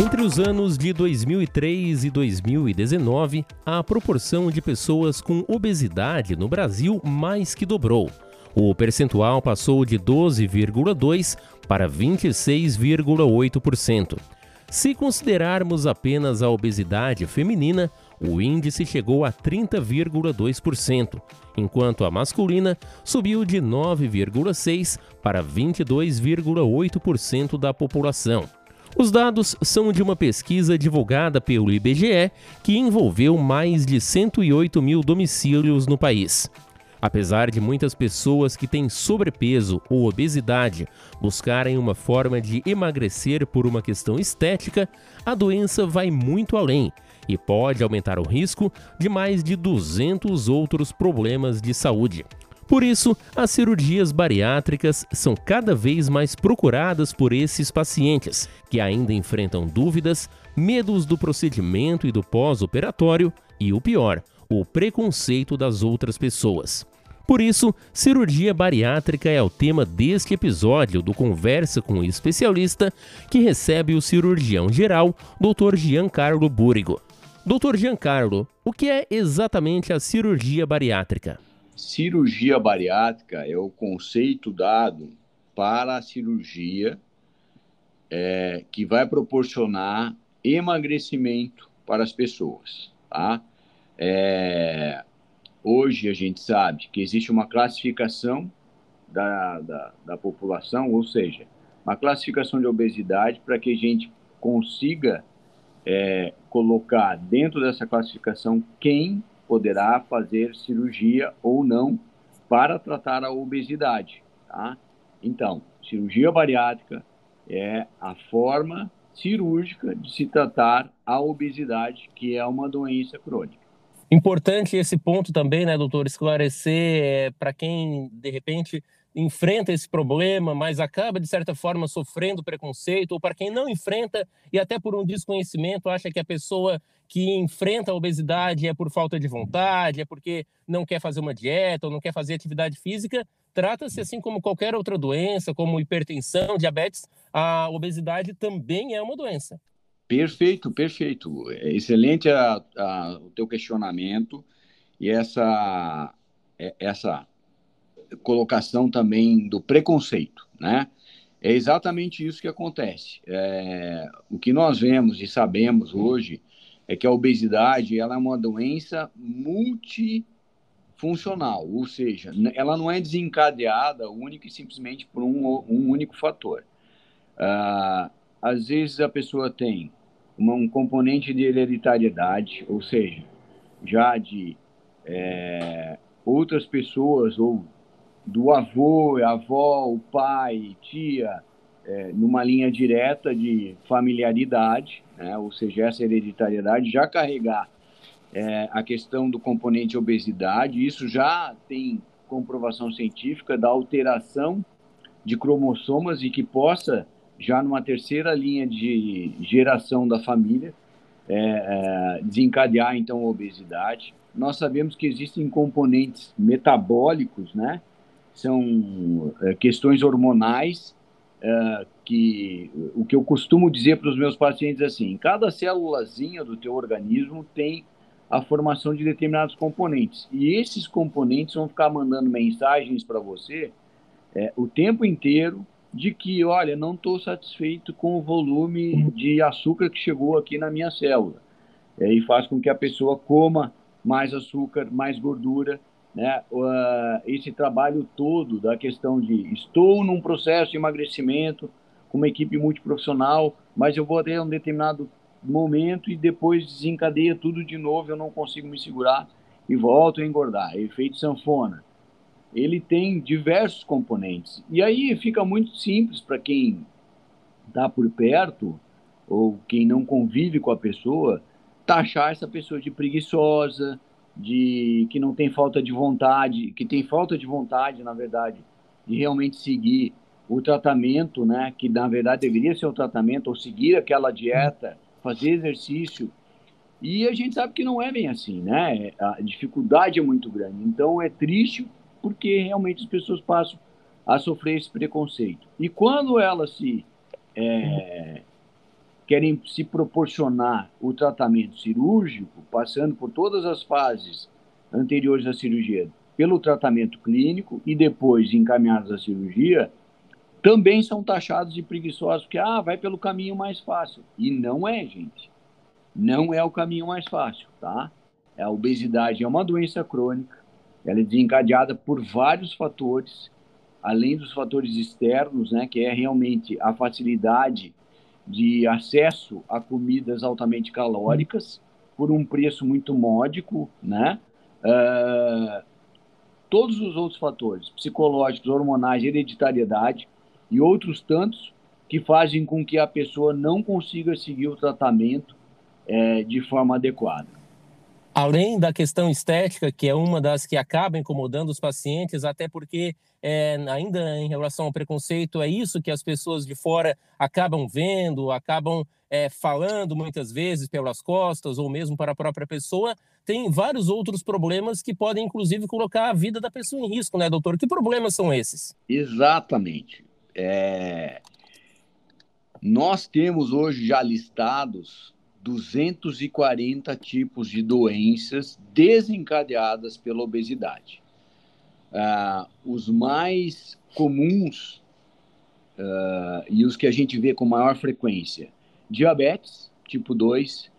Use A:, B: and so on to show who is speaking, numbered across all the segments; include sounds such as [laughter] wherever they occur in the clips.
A: Entre os anos de 2003 e 2019, a proporção de pessoas com obesidade no Brasil mais que dobrou. O percentual passou de 12,2% para 26,8%. Se considerarmos apenas a obesidade feminina, o índice chegou a 30,2%, enquanto a masculina subiu de 9,6% para 22,8% da população. Os dados são de uma pesquisa divulgada pelo IBGE que envolveu mais de 108 mil domicílios no país. Apesar de muitas pessoas que têm sobrepeso ou obesidade buscarem uma forma de emagrecer por uma questão estética, a doença vai muito além e pode aumentar o risco de mais de 200 outros problemas de saúde. Por isso, as cirurgias bariátricas são cada vez mais procuradas por esses pacientes, que ainda enfrentam dúvidas, medos do procedimento e do pós-operatório e, o pior, o preconceito das outras pessoas. Por isso, cirurgia bariátrica é o tema deste episódio do Conversa com o Especialista, que recebe o cirurgião geral, Dr. Giancarlo Búrigo. Dr. Giancarlo, o que é exatamente a cirurgia bariátrica?
B: Cirurgia bariátrica é o conceito dado para a cirurgia é, que vai proporcionar emagrecimento para as pessoas, tá? É, hoje a gente sabe que existe uma classificação da, da, da população, ou seja, uma classificação de obesidade para que a gente consiga é, colocar dentro dessa classificação quem poderá fazer cirurgia ou não para tratar a obesidade. Tá? Então, cirurgia bariátrica é a forma cirúrgica de se tratar a obesidade, que é uma doença crônica.
A: Importante esse ponto também, né, doutor, esclarecer é, para quem, de repente, enfrenta esse problema, mas acaba, de certa forma, sofrendo preconceito, ou para quem não enfrenta e até por um desconhecimento acha que a pessoa que enfrenta a obesidade é por falta de vontade, é porque não quer fazer uma dieta ou não quer fazer atividade física, trata-se assim como qualquer outra doença, como hipertensão, diabetes, a obesidade também é uma doença.
B: Perfeito, perfeito. É excelente a, a, o teu questionamento e essa, é, essa colocação também do preconceito, né? É exatamente isso que acontece. É, o que nós vemos e sabemos hoje é que a obesidade ela é uma doença multifuncional, ou seja, ela não é desencadeada única e simplesmente por um, um único fator. Uh, às vezes a pessoa tem uma, um componente de hereditariedade, ou seja, já de é, outras pessoas ou do avô, avó, o pai, tia, é, numa linha direta de familiaridade, né? ou seja, essa hereditariedade, já carregar é, a questão do componente obesidade, isso já tem comprovação científica da alteração de cromossomas e que possa, já numa terceira linha de geração da família, é, é, desencadear então a obesidade. Nós sabemos que existem componentes metabólicos, né? São é, questões hormonais é, que o que eu costumo dizer para os meus pacientes é assim, cada célulazinha do teu organismo tem a formação de determinados componentes e esses componentes vão ficar mandando mensagens para você é, o tempo inteiro de que, olha, não estou satisfeito com o volume de açúcar que chegou aqui na minha célula. É, e faz com que a pessoa coma mais açúcar, mais gordura, né, uh, esse trabalho todo da questão de estou num processo de emagrecimento com uma equipe multiprofissional, mas eu vou até um determinado momento e depois desencadeia tudo de novo, eu não consigo me segurar e volto a engordar. Efeito sanfona. Ele tem diversos componentes. E aí fica muito simples para quem está por perto ou quem não convive com a pessoa, taxar essa pessoa de preguiçosa, de que não tem falta de vontade, que tem falta de vontade, na verdade, de realmente seguir o tratamento, né, que na verdade deveria ser o tratamento, ou seguir aquela dieta, fazer exercício. E a gente sabe que não é bem assim, né? A dificuldade é muito grande. Então é triste porque realmente as pessoas passam a sofrer esse preconceito. E quando elas se é, querem se proporcionar o tratamento cirúrgico, passando por todas as fases anteriores à cirurgia, pelo tratamento clínico e depois encaminhados à cirurgia, também são taxados de preguiçosos, porque ah, vai pelo caminho mais fácil. E não é, gente. Não é o caminho mais fácil, tá? A obesidade é uma doença crônica, ela é desencadeada por vários fatores, além dos fatores externos, né, que é realmente a facilidade de acesso a comidas altamente calóricas por um preço muito módico, né? Uh, todos os outros fatores, psicológicos, hormonais, hereditariedade e outros tantos que fazem com que a pessoa não consiga seguir o tratamento é, de forma adequada.
A: Além da questão estética, que é uma das que acaba incomodando os pacientes, até porque é, ainda em relação ao preconceito, é isso que as pessoas de fora acabam vendo, acabam é, falando muitas vezes pelas costas ou mesmo para a própria pessoa, tem vários outros problemas que podem, inclusive, colocar a vida da pessoa em risco, né, doutor? Que problemas são esses?
B: Exatamente. É... Nós temos hoje já listados 240 tipos de doenças desencadeadas pela obesidade. Uh, os mais comuns uh, e os que a gente vê com maior frequência: diabetes tipo 2, uh,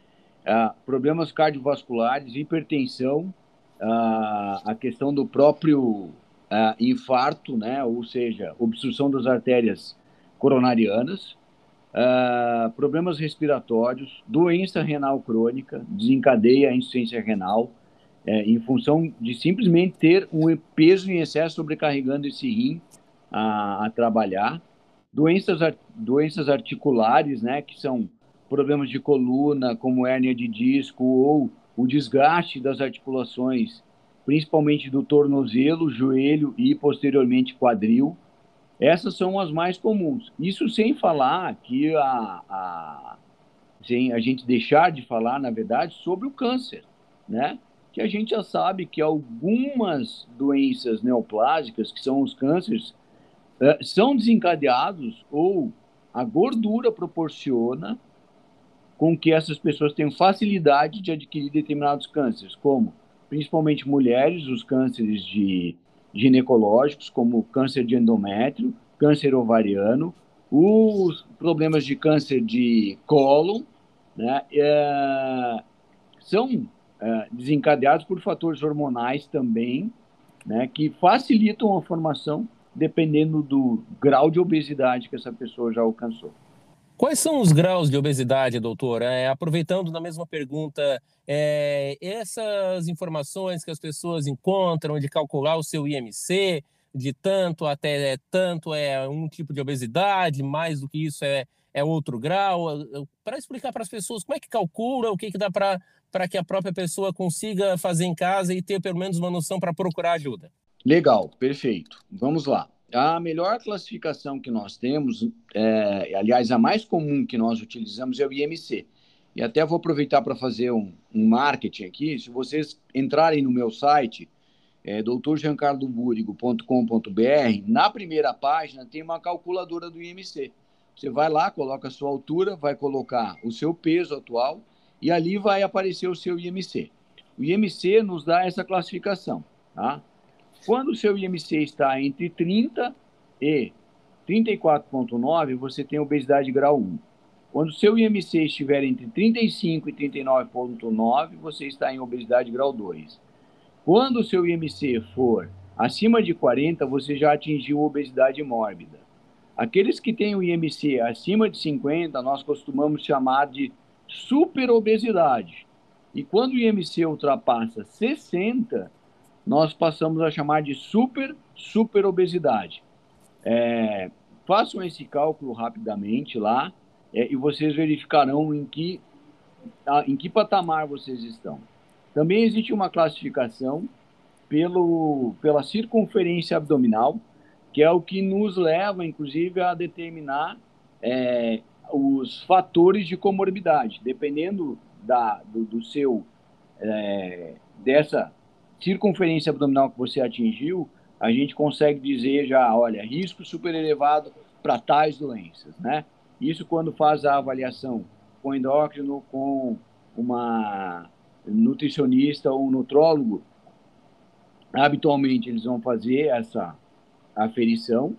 B: ah, problemas cardiovasculares, hipertensão, a questão do próprio infarto, né, ou seja, obstrução das artérias coronarianas, Uh, problemas respiratórios, doença renal crônica, desencadeia a insuficiência renal, é, em função de simplesmente ter um peso em excesso sobrecarregando esse rim a, a trabalhar. Doenças, doenças articulares, né, que são problemas de coluna, como hérnia de disco ou o desgaste das articulações, principalmente do tornozelo, joelho e posteriormente quadril. Essas são as mais comuns. Isso sem falar que a, a, sem a gente deixar de falar, na verdade, sobre o câncer, né? Que a gente já sabe que algumas doenças neoplásicas, que são os cânceres, eh, são desencadeados ou a gordura proporciona com que essas pessoas tenham facilidade de adquirir determinados cânceres, como principalmente mulheres, os cânceres de ginecológicos, como câncer de endométrio, câncer ovariano, os problemas de câncer de cólon, né, é, são é, desencadeados por fatores hormonais também, né, que facilitam a formação dependendo do grau de obesidade que essa pessoa já alcançou.
A: Quais são os graus de obesidade, doutor? É, aproveitando na mesma pergunta, é, essas informações que as pessoas encontram de calcular o seu IMC, de tanto até tanto é um tipo de obesidade, mais do que isso é, é outro grau, para explicar para as pessoas como é que calcula, o que, que dá para que a própria pessoa consiga fazer em casa e ter pelo menos uma noção para procurar ajuda.
B: Legal, perfeito. Vamos lá. A melhor classificação que nós temos, é, aliás, a mais comum que nós utilizamos é o IMC. E até vou aproveitar para fazer um, um, marketing aqui. Se vocês entrarem no meu site, é, na primeira página tem uma calculadora do IMC. Você vai lá, coloca a sua altura, vai colocar o seu peso atual e ali vai aparecer o seu IMC. O IMC nos dá essa classificação, tá? Quando o seu IMC está entre 30 e 34,9, você tem obesidade grau 1. Quando o seu IMC estiver entre 35 e 39,9, você está em obesidade grau 2. Quando o seu IMC for acima de 40, você já atingiu obesidade mórbida. Aqueles que têm o IMC acima de 50, nós costumamos chamar de superobesidade. E quando o IMC ultrapassa 60, nós passamos a chamar de super, super obesidade. É, façam esse cálculo rapidamente lá é, e vocês verificarão em que, em que patamar vocês estão. Também existe uma classificação pelo, pela circunferência abdominal, que é o que nos leva, inclusive, a determinar é, os fatores de comorbidade. Dependendo da, do, do seu, é, dessa circunferência abdominal que você atingiu, a gente consegue dizer já, olha, risco super elevado para tais doenças, né? Isso quando faz a avaliação com endócrino, com uma nutricionista ou um nutrólogo, habitualmente eles vão fazer essa aferição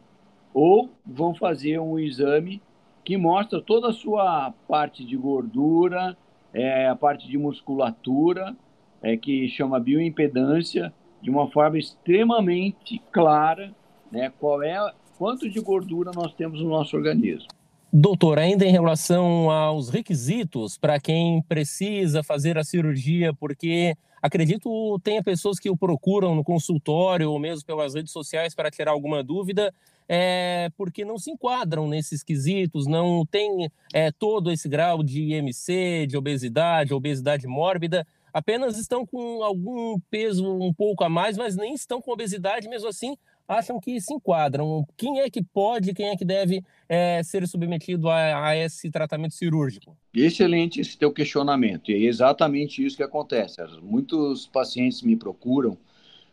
B: ou vão fazer um exame que mostra toda a sua parte de gordura, é, a parte de musculatura, é, que chama bioimpedância, de uma forma extremamente clara, né, qual é quanto de gordura nós temos no nosso organismo.
A: Doutor, ainda em relação aos requisitos para quem precisa fazer a cirurgia, porque acredito tenha pessoas que o procuram no consultório ou mesmo pelas redes sociais para tirar alguma dúvida, é, porque não se enquadram nesses quesitos, não tem é, todo esse grau de IMC, de obesidade, obesidade mórbida, apenas estão com algum peso um pouco a mais, mas nem estão com obesidade, mesmo assim acham que se enquadram. Quem é que pode, quem é que deve é, ser submetido a, a, esse tratamento cirúrgico?
B: Excelente esse teu questionamento. E é exatamente isso que acontece. Muitos pacientes me procuram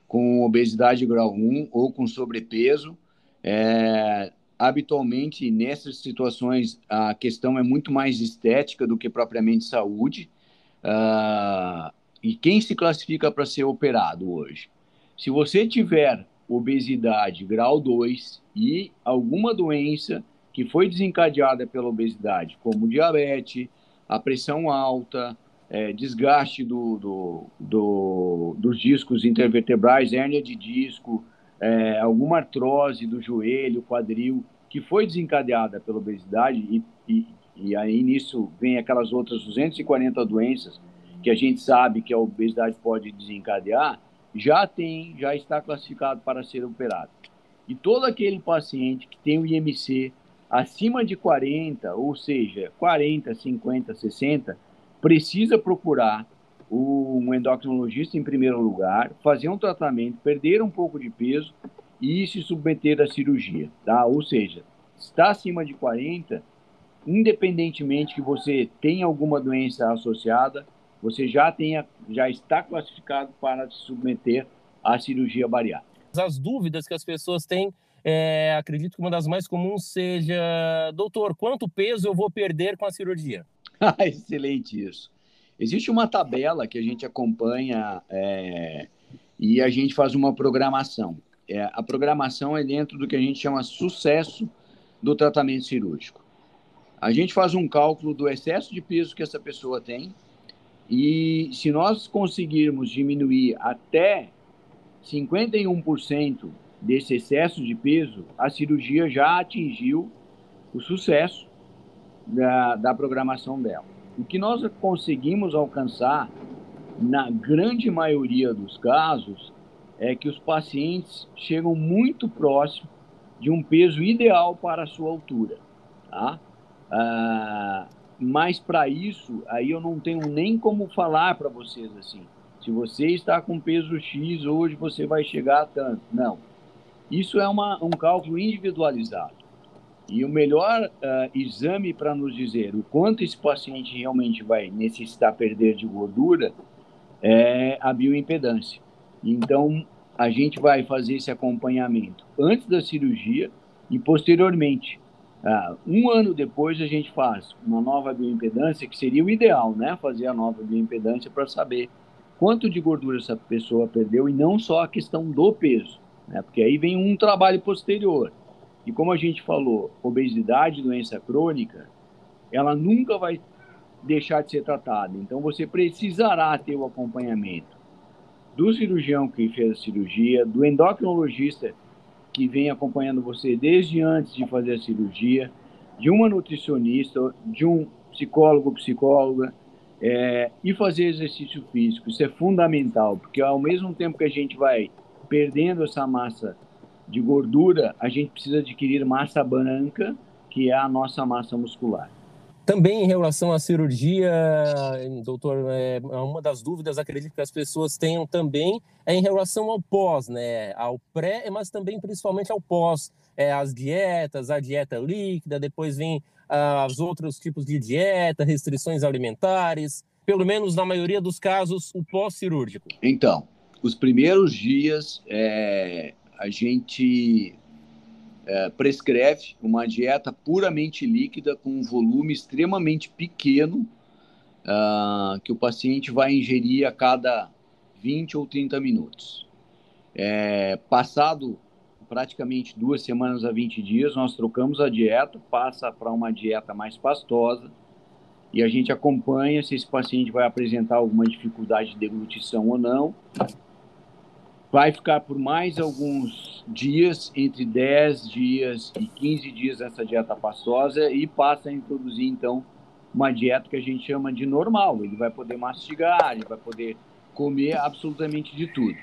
B: com obesidade grau 1 ou com sobrepeso. É, habitualmente, nessas situações, a questão é muito mais estética do que propriamente saúde. Uh, e quem se classifica para ser operado hoje? Se você tiver obesidade grau 2 e alguma doença que foi desencadeada pela obesidade, como diabetes, a pressão alta, é, desgaste do, do, do, dos discos intervertebrais, hérnia de disco, é, alguma artrose do joelho, quadril, que foi desencadeada pela obesidade, e, e, e aí nisso vem aquelas outras 240 doenças que a gente sabe que a obesidade pode desencadear, já tem, já está classificado para ser operado. E todo aquele paciente que tem o IMC acima de 40, ou seja, 40, 50, 60, precisa procurar um endocrinologista em primeiro lugar, fazer um tratamento, perder um pouco de peso e se submeter à cirurgia, tá? Ou seja, está acima de 40, independentemente que você tenha alguma doença associada, você já, tenha, já está classificado para se submeter à cirurgia bariátrica.
A: As dúvidas que as pessoas têm, é, acredito que uma das mais comuns seja, doutor, quanto peso eu vou perder com a cirurgia? [laughs]
B: Excelente isso. Existe uma tabela que a gente acompanha é, e a gente faz uma programação. É, a programação é dentro do que a gente chama sucesso do tratamento cirúrgico. A gente faz um cálculo do excesso de peso que essa pessoa tem, e se nós conseguirmos diminuir até 51% desse excesso de peso, a cirurgia já atingiu o sucesso da, da programação dela. O que nós conseguimos alcançar, na grande maioria dos casos, é que os pacientes chegam muito próximo de um peso ideal para a sua altura. Tá? Ah, mas para isso, aí eu não tenho nem como falar para vocês assim. Se você está com peso X hoje, você vai chegar a tanto. Não. Isso é uma, um cálculo individualizado. E o melhor uh, exame para nos dizer o quanto esse paciente realmente vai necessitar perder de gordura é a bioimpedância. Então, a gente vai fazer esse acompanhamento antes da cirurgia e posteriormente. Ah, um ano depois a gente faz uma nova bioimpedância, que seria o ideal, né? Fazer a nova bioimpedância para saber quanto de gordura essa pessoa perdeu e não só a questão do peso, né? Porque aí vem um trabalho posterior. E como a gente falou, obesidade, doença crônica, ela nunca vai deixar de ser tratada. Então você precisará ter o acompanhamento do cirurgião que fez a cirurgia, do endocrinologista que vem acompanhando você desde antes de fazer a cirurgia, de uma nutricionista, de um psicólogo, psicóloga, é, e fazer exercício físico. Isso é fundamental, porque ao mesmo tempo que a gente vai perdendo essa massa de gordura, a gente precisa adquirir massa branca, que é a nossa massa muscular.
A: Também em relação à cirurgia, doutor, é uma das dúvidas, acredito que as pessoas tenham também, é em relação ao pós, né? Ao pré, mas também principalmente ao pós. É, as dietas, a dieta líquida, depois vem ah, os outros tipos de dieta, restrições alimentares, pelo menos na maioria dos casos, o pós-cirúrgico.
B: Então, os primeiros dias, é, a gente é, prescreve uma dieta puramente líquida com um volume extremamente pequeno uh, que o paciente vai ingerir a cada 20 ou 30 minutos. É, passado praticamente duas semanas a 20 dias, nós trocamos a dieta, passa para uma dieta mais pastosa e a gente acompanha se esse paciente vai apresentar alguma dificuldade de deglutição ou não. Vai ficar por mais alguns dias, entre 10 dias e 15 dias nessa dieta pastosa e passa a introduzir então uma dieta que a gente chama de normal. Ele vai poder mastigar, ele vai poder comer absolutamente de tudo.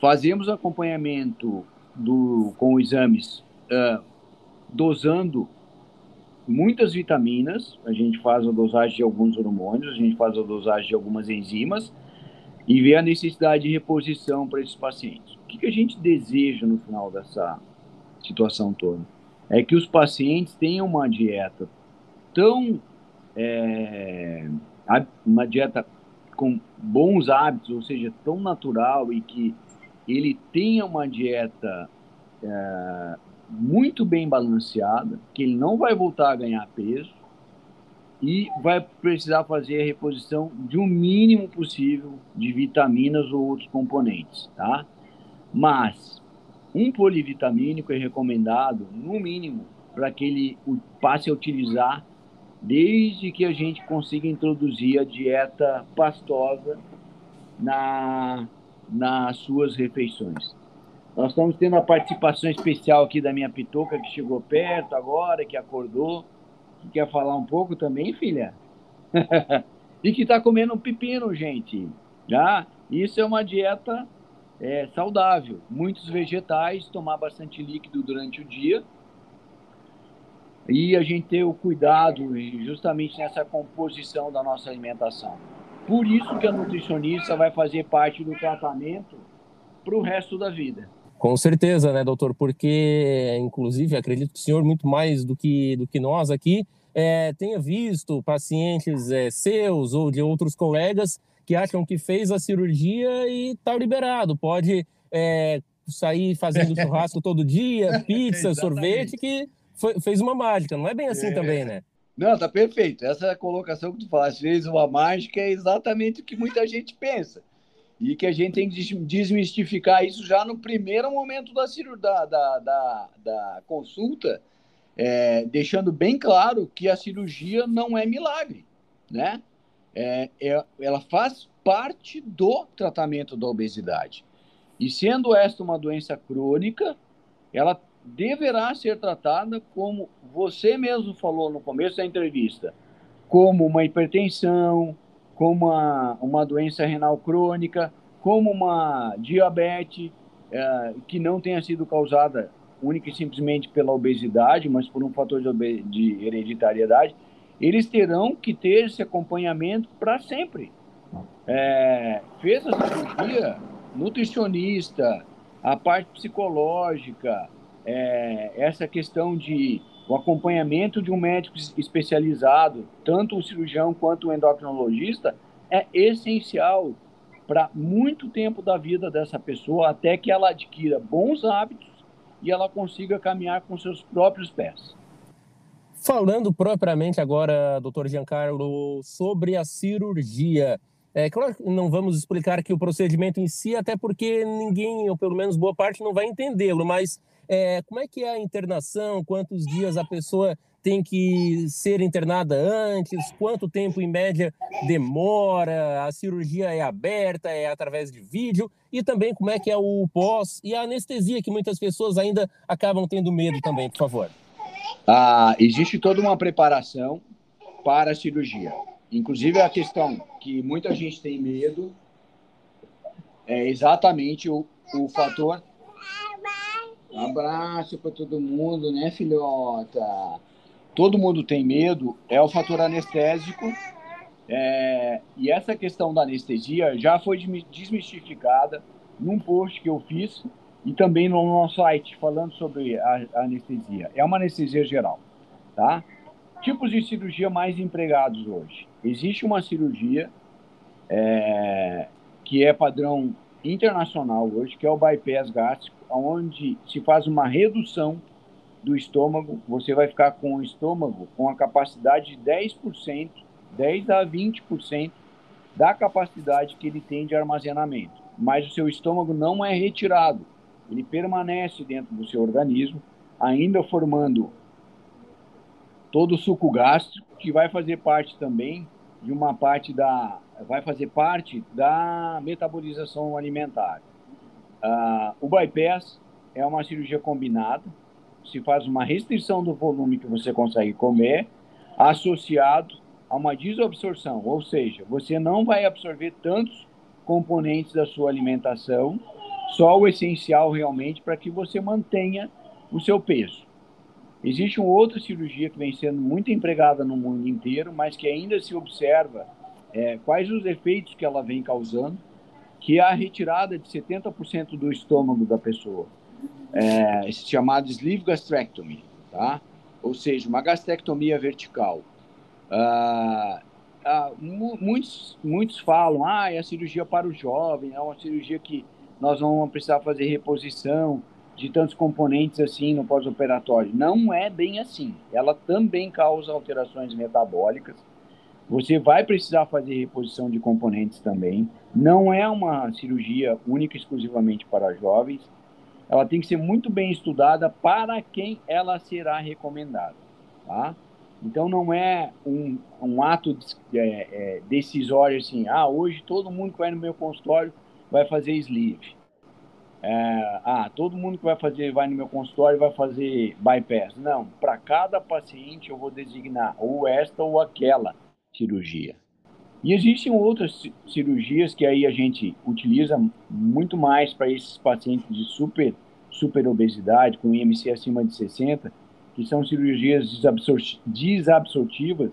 B: Fazemos acompanhamento do, com exames uh, dosando muitas vitaminas, a gente faz a dosagem de alguns hormônios, a gente faz a dosagem de algumas enzimas e vê a necessidade de reposição para esses pacientes. O que, que a gente deseja no final dessa situação toda? É que os pacientes tenham uma dieta tão é, uma dieta com bons hábitos, ou seja, tão natural e que ele tenha uma dieta é, muito bem balanceada, que ele não vai voltar a ganhar peso e vai precisar fazer a reposição de um mínimo possível de vitaminas ou outros componentes, tá? Mas um polivitamínico é recomendado, no mínimo, para que ele passe a utilizar desde que a gente consiga introduzir a dieta pastosa na, nas suas refeições. Nós estamos tendo a participação especial aqui da minha pitoca que chegou perto agora, que acordou, que quer falar um pouco também, filha? [laughs] e que está comendo um pepino, gente. Já? Isso é uma dieta é, saudável. Muitos vegetais, tomar bastante líquido durante o dia e a gente ter o cuidado justamente nessa composição da nossa alimentação. Por isso que a nutricionista vai fazer parte do tratamento para o resto da vida.
A: Com certeza, né, doutor? Porque, inclusive, acredito que o senhor, muito mais do que, do que nós aqui, é, tenha visto pacientes é, seus ou de outros colegas que acham que fez a cirurgia e está liberado, pode é, sair fazendo [laughs] churrasco todo dia, pizza, sorvete, que foi, fez uma mágica. Não é bem assim é. também, né?
B: Não, tá perfeito. Essa colocação que tu falaste, fez uma mágica, é exatamente o que muita gente pensa. E que a gente tem que desmistificar isso já no primeiro momento da, da, da, da, consulta, é, deixando bem claro que a cirurgia não é milagre, né? É, é, ela faz parte do tratamento da obesidade. E sendo esta uma doença crônica, ela deverá ser tratada como você mesmo falou no começo da entrevista, como uma hipertensão, como uma, uma doença renal crônica, como uma diabetes é, que não tenha sido causada única e simplesmente pela obesidade, mas por um fator de, de hereditariedade, eles terão que ter esse acompanhamento para sempre. É, fez a cirurgia, nutricionista, a parte psicológica, é, essa questão de o acompanhamento de um médico especializado, tanto o cirurgião quanto o endocrinologista, é essencial para muito tempo da vida dessa pessoa, até que ela adquira bons hábitos e ela consiga caminhar com seus próprios pés.
A: Falando propriamente agora, doutor Giancarlo, sobre a cirurgia. É claro que não vamos explicar aqui o procedimento em si, até porque ninguém, ou pelo menos boa parte, não vai entendê-lo, mas é, como é que é a internação? Quantos dias a pessoa tem que ser internada antes? Quanto tempo, em média, demora? A cirurgia é aberta? É através de vídeo? E também como é que é o pós e a anestesia, que muitas pessoas ainda acabam tendo medo também, por favor.
B: Ah, existe toda uma preparação para a cirurgia. Inclusive, a questão que muita gente tem medo é exatamente o, o fator abraço para todo mundo, né, filhota? Todo mundo tem medo, é o fator anestésico. É, e essa questão da anestesia já foi desmistificada num post que eu fiz e também no nosso site falando sobre a, a anestesia. É uma anestesia geral, tá? Tipos de cirurgia mais empregados hoje. Existe uma cirurgia é, que é padrão internacional hoje, que é o bypass gástrico, onde se faz uma redução do estômago, você vai ficar com o estômago com a capacidade de 10%, 10 a 20% da capacidade que ele tem de armazenamento. Mas o seu estômago não é retirado, ele permanece dentro do seu organismo, ainda formando todo o suco gástrico, que vai fazer parte também de uma parte da vai fazer parte da metabolização alimentar. Uh, o bypass é uma cirurgia combinada, se faz uma restrição do volume que você consegue comer, associado a uma desobsorção, ou seja, você não vai absorver tantos componentes da sua alimentação, só o essencial realmente para que você mantenha o seu peso. Existe uma outra cirurgia que vem sendo muito empregada no mundo inteiro, mas que ainda se observa é, quais os efeitos que ela vem causando, que é a retirada de 70% do estômago da pessoa, é, chamado sleeve gastrectomy, tá? ou seja, uma gastrectomia vertical. Ah, ah, muitos, muitos falam, ah, é a cirurgia para o jovem, é uma cirurgia que nós vamos precisar fazer reposição, de tantos componentes assim no pós-operatório. Não é bem assim. Ela também causa alterações metabólicas. Você vai precisar fazer reposição de componentes também. Não é uma cirurgia única exclusivamente para jovens. Ela tem que ser muito bem estudada para quem ela será recomendada, tá? Então não é um, um ato é, é, decisório assim, ah, hoje todo mundo que vai no meu consultório vai fazer sleeve. É, ah, todo mundo que vai fazer, vai no meu consultório vai fazer bypass. Não, para cada paciente eu vou designar ou esta ou aquela cirurgia. E existem outras cirurgias que aí a gente utiliza muito mais para esses pacientes de super, super obesidade, com IMC acima de 60, que são cirurgias desabsortivas,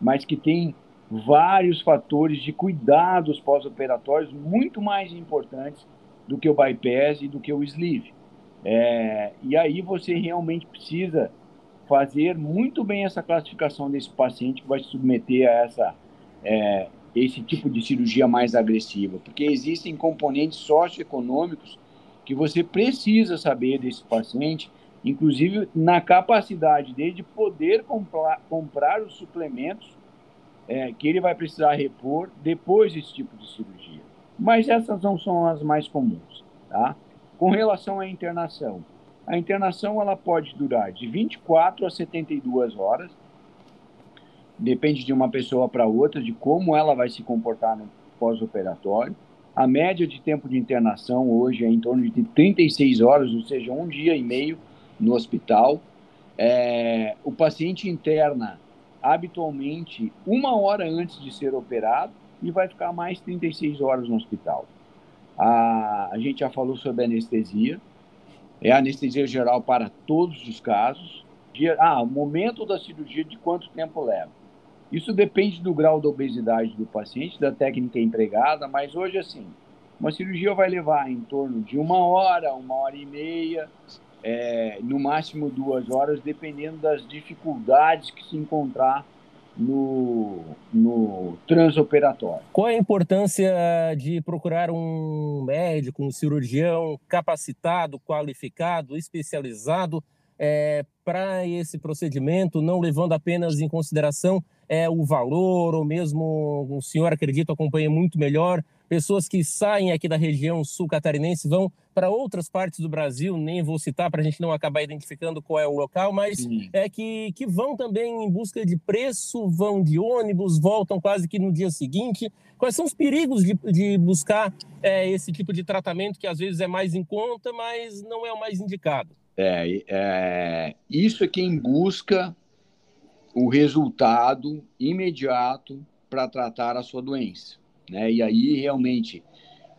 B: mas que têm vários fatores de cuidados pós-operatórios muito mais importantes do que o bypass e do que o sleeve. É, e aí você realmente precisa fazer muito bem essa classificação desse paciente que vai se submeter a essa, é, esse tipo de cirurgia mais agressiva, porque existem componentes socioeconômicos que você precisa saber desse paciente, inclusive na capacidade dele de poder comprar, comprar os suplementos é, que ele vai precisar repor depois desse tipo de cirurgia mas essas não são as mais comuns, tá? Com relação à internação, a internação ela pode durar de 24 a 72 horas, depende de uma pessoa para outra, de como ela vai se comportar no pós-operatório. A média de tempo de internação hoje é em torno de 36 horas, ou seja, um dia e meio no hospital. É, o paciente interna habitualmente uma hora antes de ser operado e vai ficar mais 36 horas no hospital. A, a gente já falou sobre anestesia, é anestesia geral para todos os casos. Ah, o momento da cirurgia, de quanto tempo leva? Isso depende do grau da obesidade do paciente, da técnica empregada, mas hoje, assim, uma cirurgia vai levar em torno de uma hora, uma hora e meia, é, no máximo duas horas, dependendo das dificuldades que se encontrar no, no transoperatório.
A: Qual a importância de procurar um médico, um cirurgião capacitado, qualificado, especializado é, para esse procedimento, não levando apenas em consideração é, o valor, ou mesmo o senhor acredita acompanha muito melhor pessoas que saem aqui da região sul catarinense vão para outras partes do Brasil, nem vou citar para a gente não acabar identificando qual é o local, mas Sim. é que, que vão também em busca de preço, vão de ônibus, voltam quase que no dia seguinte. Quais são os perigos de, de buscar é, esse tipo de tratamento que às vezes é mais em conta, mas não é o mais indicado?
B: É, é isso é quem busca o resultado imediato para tratar a sua doença né? E aí realmente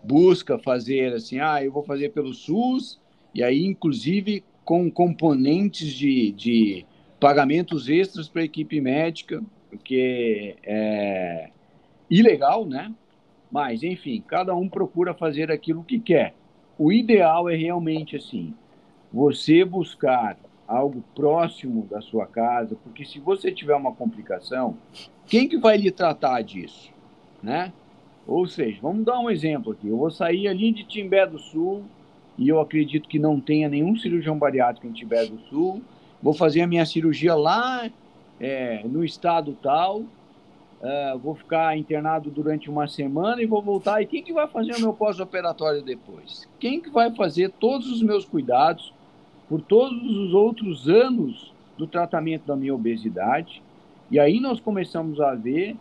B: busca fazer assim, ah, eu vou fazer pelo SUS, e aí inclusive com componentes de, de pagamentos extras para a equipe médica, porque é ilegal, né? Mas, enfim, cada um procura fazer aquilo que quer. O ideal é realmente assim, você buscar algo próximo da sua casa, porque se você tiver uma complicação, quem que vai lhe tratar disso, né? Ou seja, vamos dar um exemplo aqui. Eu vou sair ali de Timbé do Sul, e eu acredito que não tenha nenhum cirurgião bariátrico em Timbé do Sul. Vou fazer a minha cirurgia lá é, no estado tal, uh, vou ficar internado durante uma semana e vou voltar. E quem que vai fazer o meu pós-operatório depois? Quem que vai fazer todos os meus cuidados por todos os outros anos do tratamento da minha obesidade? E aí nós começamos a ver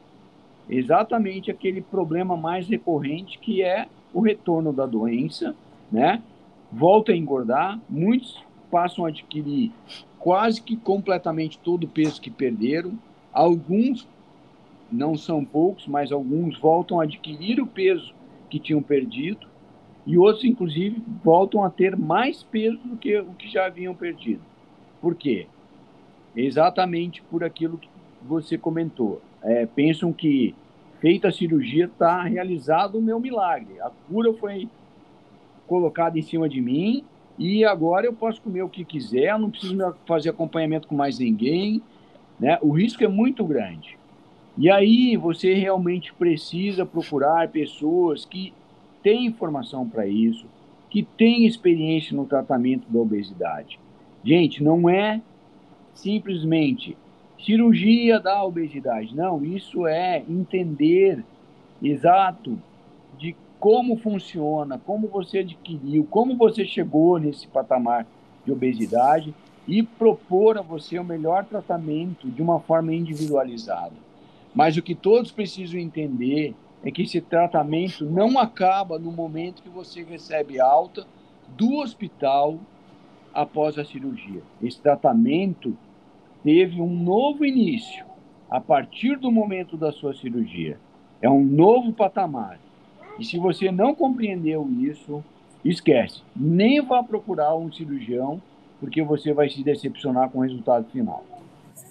B: exatamente aquele problema mais recorrente que é o retorno da doença, né? Volta a engordar, muitos passam a adquirir quase que completamente todo o peso que perderam. Alguns, não são poucos, mas alguns voltam a adquirir o peso que tinham perdido e outros, inclusive, voltam a ter mais peso do que o que já haviam perdido. Por quê? Exatamente por aquilo que você comentou. É, pensam que feita a cirurgia está realizado o meu milagre. A cura foi colocada em cima de mim e agora eu posso comer o que quiser, não preciso fazer acompanhamento com mais ninguém. Né? O risco é muito grande. E aí você realmente precisa procurar pessoas que têm informação para isso, que têm experiência no tratamento da obesidade. Gente, não é simplesmente cirurgia da obesidade. Não, isso é entender exato de como funciona, como você adquiriu, como você chegou nesse patamar de obesidade e propor a você o melhor tratamento de uma forma individualizada. Mas o que todos precisam entender é que esse tratamento não acaba no momento que você recebe alta do hospital após a cirurgia. Esse tratamento teve um novo início a partir do momento da sua cirurgia. É um novo patamar. E se você não compreendeu isso, esquece. Nem vá procurar um cirurgião, porque você vai se decepcionar com o resultado final.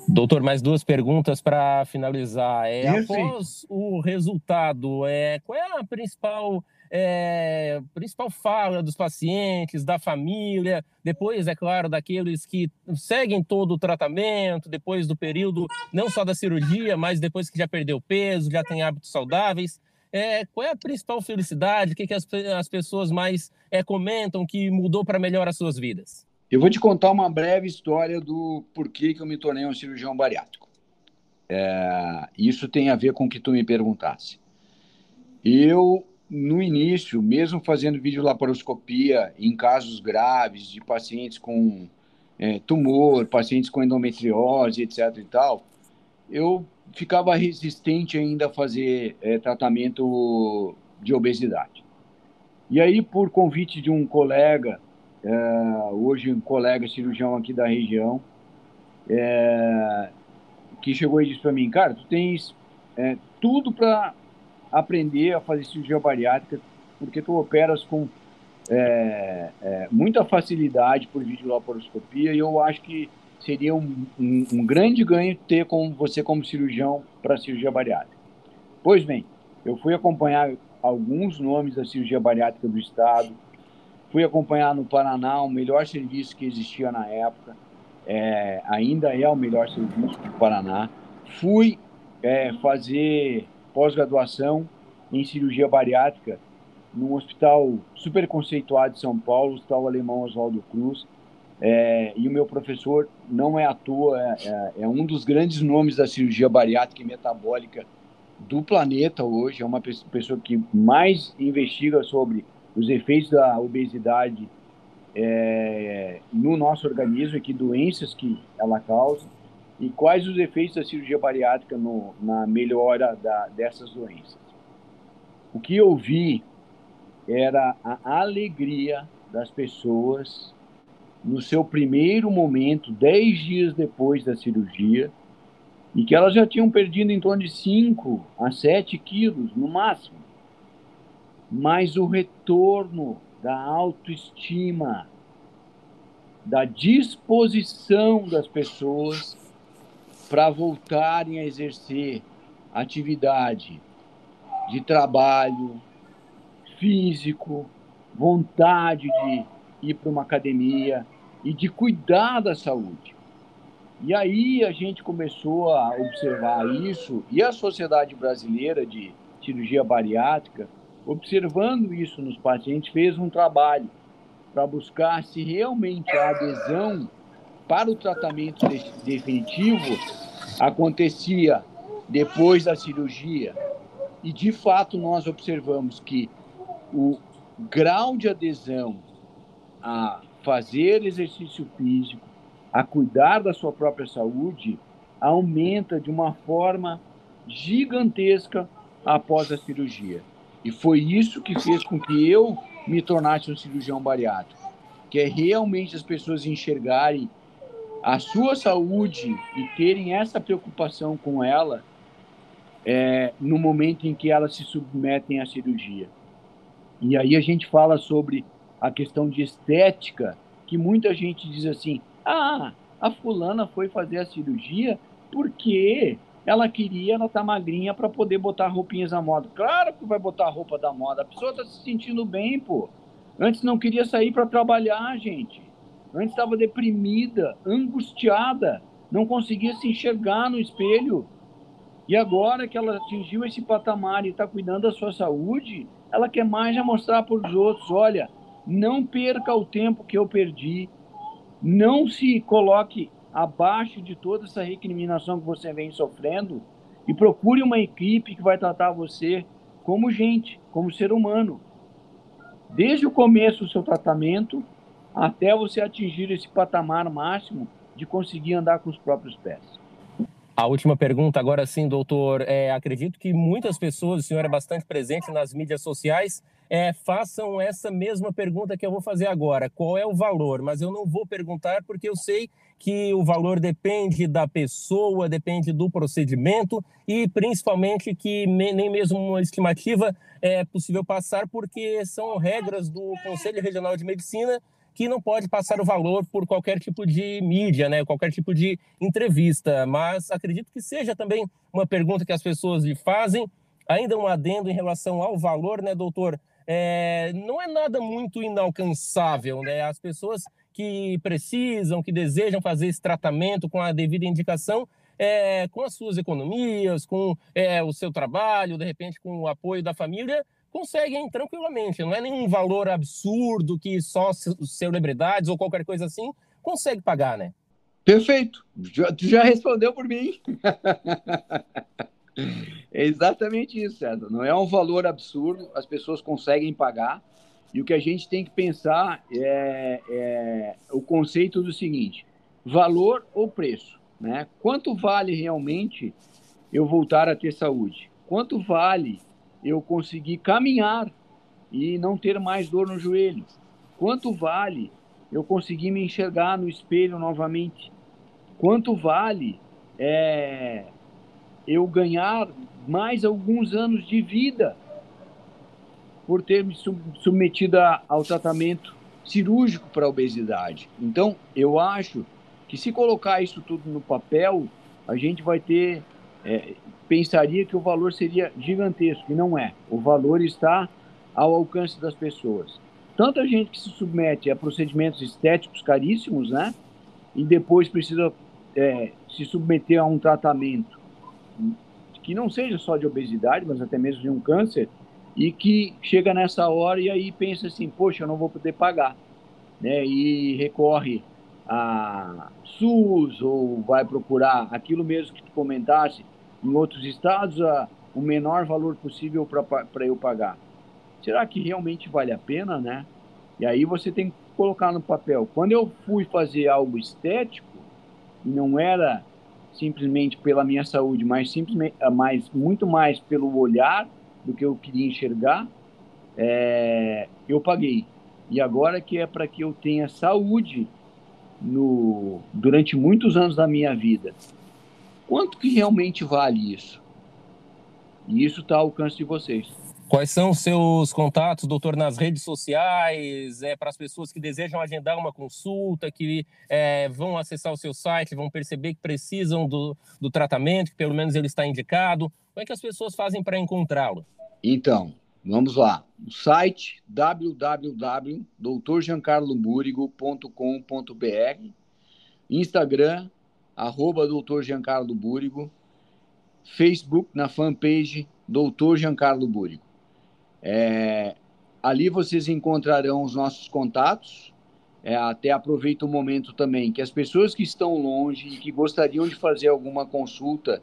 A: Doutor, mais duas perguntas para finalizar. É, após o resultado, é, qual é a principal é, principal fala dos pacientes, da família, depois, é claro, daqueles que seguem todo o tratamento, depois do período, não só da cirurgia, mas depois que já perdeu peso, já tem hábitos saudáveis. É, qual é a principal felicidade? O que, que as, as pessoas mais é, comentam que mudou para melhor as suas vidas?
B: Eu vou te contar uma breve história do porquê que eu me tornei um cirurgião bariátrico. É, isso tem a ver com o que tu me perguntasse. Eu no início, mesmo fazendo videolaparoscopia em casos graves de pacientes com é, tumor, pacientes com endometriose, etc. e tal, eu ficava resistente ainda a fazer é, tratamento de obesidade. E aí, por convite de um colega, é, hoje um colega cirurgião aqui da região, é, que chegou e disse para mim, cara, tu tens é, tudo para aprender a fazer cirurgia bariátrica, porque tu operas com é, é, muita facilidade por videolaparoscopia e eu acho que seria um, um, um grande ganho ter com você como cirurgião para cirurgia bariátrica. Pois bem, eu fui acompanhar alguns nomes da cirurgia bariátrica do estado, fui acompanhar no Paraná o melhor serviço que existia na época, é, ainda é o melhor serviço do Paraná. Fui é, fazer pós-graduação em cirurgia bariátrica num hospital super conceituado de São Paulo, o Hospital Alemão Oswaldo Cruz. É, e o meu professor não é à toa, é, é, é, um dos grandes nomes da cirurgia bariátrica e metabólica do planeta hoje. É uma pessoa que mais investiga sobre os efeitos da obesidade é, no nosso organismo e que doenças que ela causa e quais os efeitos da cirurgia bariátrica no, na melhora da, dessas doenças. O que eu vi era a alegria das pessoas no seu primeiro momento, dez dias depois da cirurgia, e que elas já tinham perdido em torno de 5 a 7 quilos no máximo. Mas o retorno da autoestima, da disposição das pessoas para voltarem a exercer atividade de trabalho físico, vontade de ir para uma academia e de cuidar da saúde. E aí a gente começou a observar isso e a sociedade brasileira de cirurgia bariátrica, observando isso nos pacientes, fez um trabalho para buscar se realmente a adesão para o tratamento definitivo acontecia depois da cirurgia. E de fato nós observamos que o grau de adesão a fazer exercício físico, a cuidar da sua própria saúde, aumenta de uma forma gigantesca após a cirurgia. E foi isso que fez com que eu me tornasse um cirurgião bariátrico, que é realmente as pessoas enxergarem a sua saúde e terem essa preocupação com ela é, no momento em que elas se submetem à cirurgia. E aí a gente fala sobre a questão de estética, que muita gente diz assim: ah, a fulana foi fazer a cirurgia porque ela queria, ela tá magrinha para poder botar roupinhas da moda. Claro que vai botar a roupa da moda. A pessoa tá se sentindo bem, pô. Antes não queria sair para trabalhar, gente. Antes estava deprimida, angustiada, não conseguia se enxergar no espelho. E agora que ela atingiu esse patamar e está cuidando da sua saúde, ela quer mais já mostrar para os outros: olha, não perca o tempo que eu perdi, não se coloque abaixo de toda essa recriminação que você vem sofrendo e procure uma equipe que vai tratar você como gente, como ser humano. Desde o começo do seu tratamento até você atingir esse patamar máximo de conseguir andar com os próprios pés.
A: A última pergunta, agora sim, doutor. É, acredito que muitas pessoas, o senhor é bastante presente nas mídias sociais, é, façam essa mesma pergunta que eu vou fazer agora: qual é o valor? Mas eu não vou perguntar porque eu sei que o valor depende da pessoa, depende do procedimento e principalmente que nem mesmo uma estimativa é possível passar porque são regras do Conselho Regional de Medicina que não pode passar o valor por qualquer tipo de mídia, né, qualquer tipo de entrevista. Mas acredito que seja também uma pergunta que as pessoas lhe fazem. Ainda um adendo em relação ao valor, né, doutor? é, não é nada muito inalcançável, né? As pessoas que precisam, que desejam fazer esse tratamento com a devida indicação, é, com as suas economias, com é, o seu trabalho, de repente com o apoio da família, conseguem tranquilamente. Não é nenhum valor absurdo que só celebridades ou qualquer coisa assim consegue pagar, né?
B: Perfeito. Já, tu já respondeu por mim. [laughs] É exatamente isso, César. Não é um valor absurdo, as pessoas conseguem pagar. E o que a gente tem que pensar é, é o conceito do seguinte: valor ou preço. Né? Quanto vale realmente eu voltar a ter saúde? Quanto vale eu conseguir caminhar e não ter mais dor no joelho? Quanto vale eu conseguir me enxergar no espelho novamente? Quanto vale é, eu ganhar mais alguns anos de vida por ter me submetido ao tratamento cirúrgico para a obesidade. Então, eu acho que se colocar isso tudo no papel, a gente vai ter, é, pensaria que o valor seria gigantesco, e não é. O valor está ao alcance das pessoas. Tanta gente que se submete a procedimentos estéticos caríssimos, né? E depois precisa é, se submeter a um tratamento que não seja só de obesidade, mas até mesmo de um câncer, e que chega nessa hora e aí pensa assim, poxa, eu não vou poder pagar, né? E recorre a SUS ou vai procurar aquilo mesmo que tu comentasse em outros estados, a, o menor valor possível para eu pagar. Será que realmente vale a pena, né? E aí você tem que colocar no papel. Quando eu fui fazer algo estético, não era simplesmente pela minha saúde, mas simplesmente, ah, mas muito mais pelo olhar do que eu queria enxergar, é, eu paguei. E agora que é para que eu tenha saúde no, durante muitos anos da minha vida, quanto que realmente vale isso? E isso está ao alcance de vocês.
A: Quais são os seus contatos, doutor, nas redes sociais, é, para as pessoas que desejam agendar uma consulta, que é, vão acessar o seu site, vão perceber que precisam do, do tratamento, que pelo menos ele está indicado? Como é que as pessoas fazem para encontrá-lo?
B: Então, vamos lá. O site www.doutorgiancarlobúrigo.com.br Instagram, arroba doutor Giancarlo Facebook, na fanpage Dr. Giancarlo Búrico. É, ali vocês encontrarão os nossos contatos. É, até aproveito o momento também que as pessoas que estão longe e que gostariam de fazer alguma consulta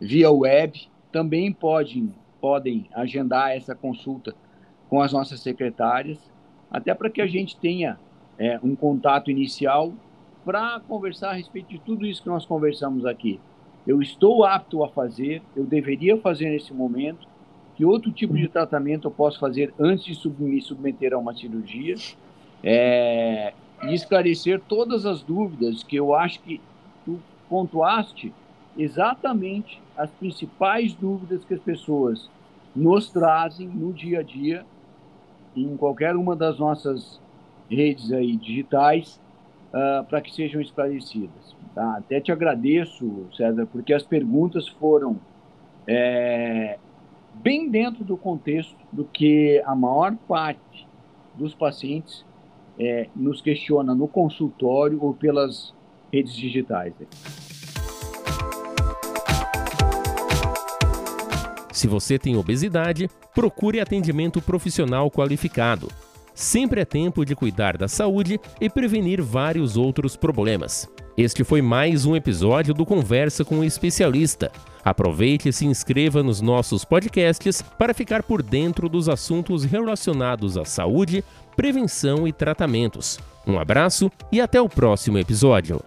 B: via web também podem, podem agendar essa consulta com as nossas secretárias, até para que a gente tenha é, um contato inicial para conversar a respeito de tudo isso que nós conversamos aqui. Eu estou apto a fazer, eu deveria fazer nesse momento, que outro tipo de tratamento eu posso fazer antes de sub me submeter a uma cirurgia, é, e esclarecer todas as dúvidas que eu acho que tu pontuaste exatamente as principais dúvidas que as pessoas nos trazem no dia a dia em qualquer uma das nossas redes aí digitais uh, para que sejam esclarecidas. Tá? Até te agradeço, César, porque as perguntas foram é, bem dentro do contexto do que a maior parte dos pacientes é, nos questiona no consultório ou pelas redes digitais.
A: Se você tem obesidade, procure atendimento profissional qualificado. Sempre é tempo de cuidar da saúde e prevenir vários outros problemas. Este foi mais um episódio do Conversa com o Especialista. Aproveite e se inscreva nos nossos podcasts para ficar por dentro dos assuntos relacionados à saúde, prevenção e tratamentos. Um abraço e até o próximo episódio.